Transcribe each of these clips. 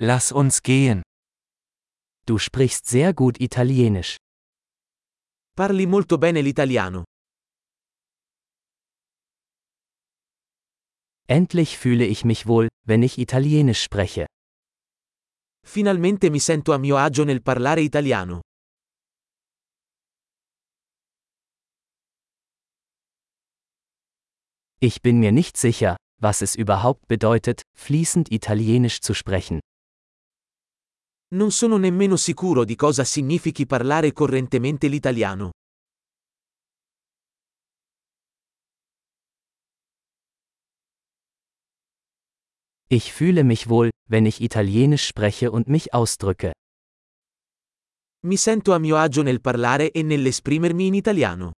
Lass uns gehen. Du sprichst sehr gut Italienisch. Parli molto bene l'italiano. Endlich fühle ich mich wohl, wenn ich Italienisch spreche. Finalmente mi sento a mio agio nel parlare italiano. Ich bin mir nicht sicher, was es überhaupt bedeutet, fließend Italienisch zu sprechen. Non sono nemmeno sicuro di cosa significhi parlare correntemente l'italiano. Ich fühle mich wohl, wenn ich Italienisch spreche und mich ausdrücke. Mi sento a mio agio nel parlare e nell'esprimermi in italiano.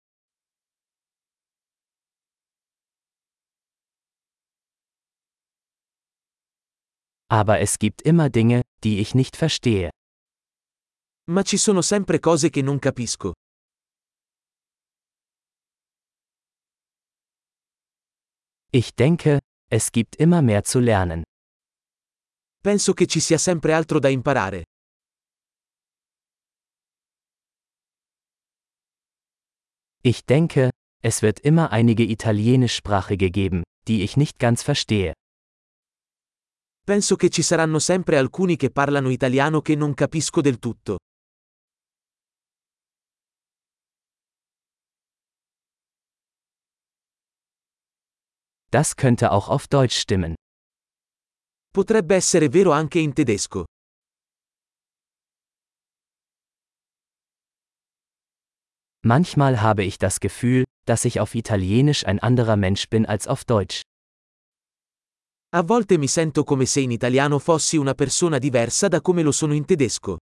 Aber es gibt immer Dinge, die ich nicht verstehe. Ma ci sono sempre cose che non capisco. Ich denke, es gibt immer mehr zu lernen. Penso che ci sia sempre altro da imparare. Ich denke, es wird immer einige Italienischsprachige geben, die ich nicht ganz verstehe. Penso che ci saranno sempre alcuni che parlano italiano che non capisco del tutto. Das könnte auch auf Deutsch stimmen. Potrebbe essere vero anche in tedesco. Manchmal habe ich das Gefühl, dass ich auf Italienisch ein anderer Mensch bin als auf Deutsch. A volte mi sento come se in italiano fossi una persona diversa da come lo sono in tedesco.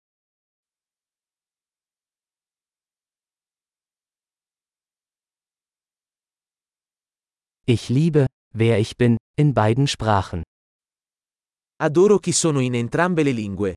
Ich liebe, wer ich bin, in beiden Sprachen. Adoro chi sono in entrambe le lingue.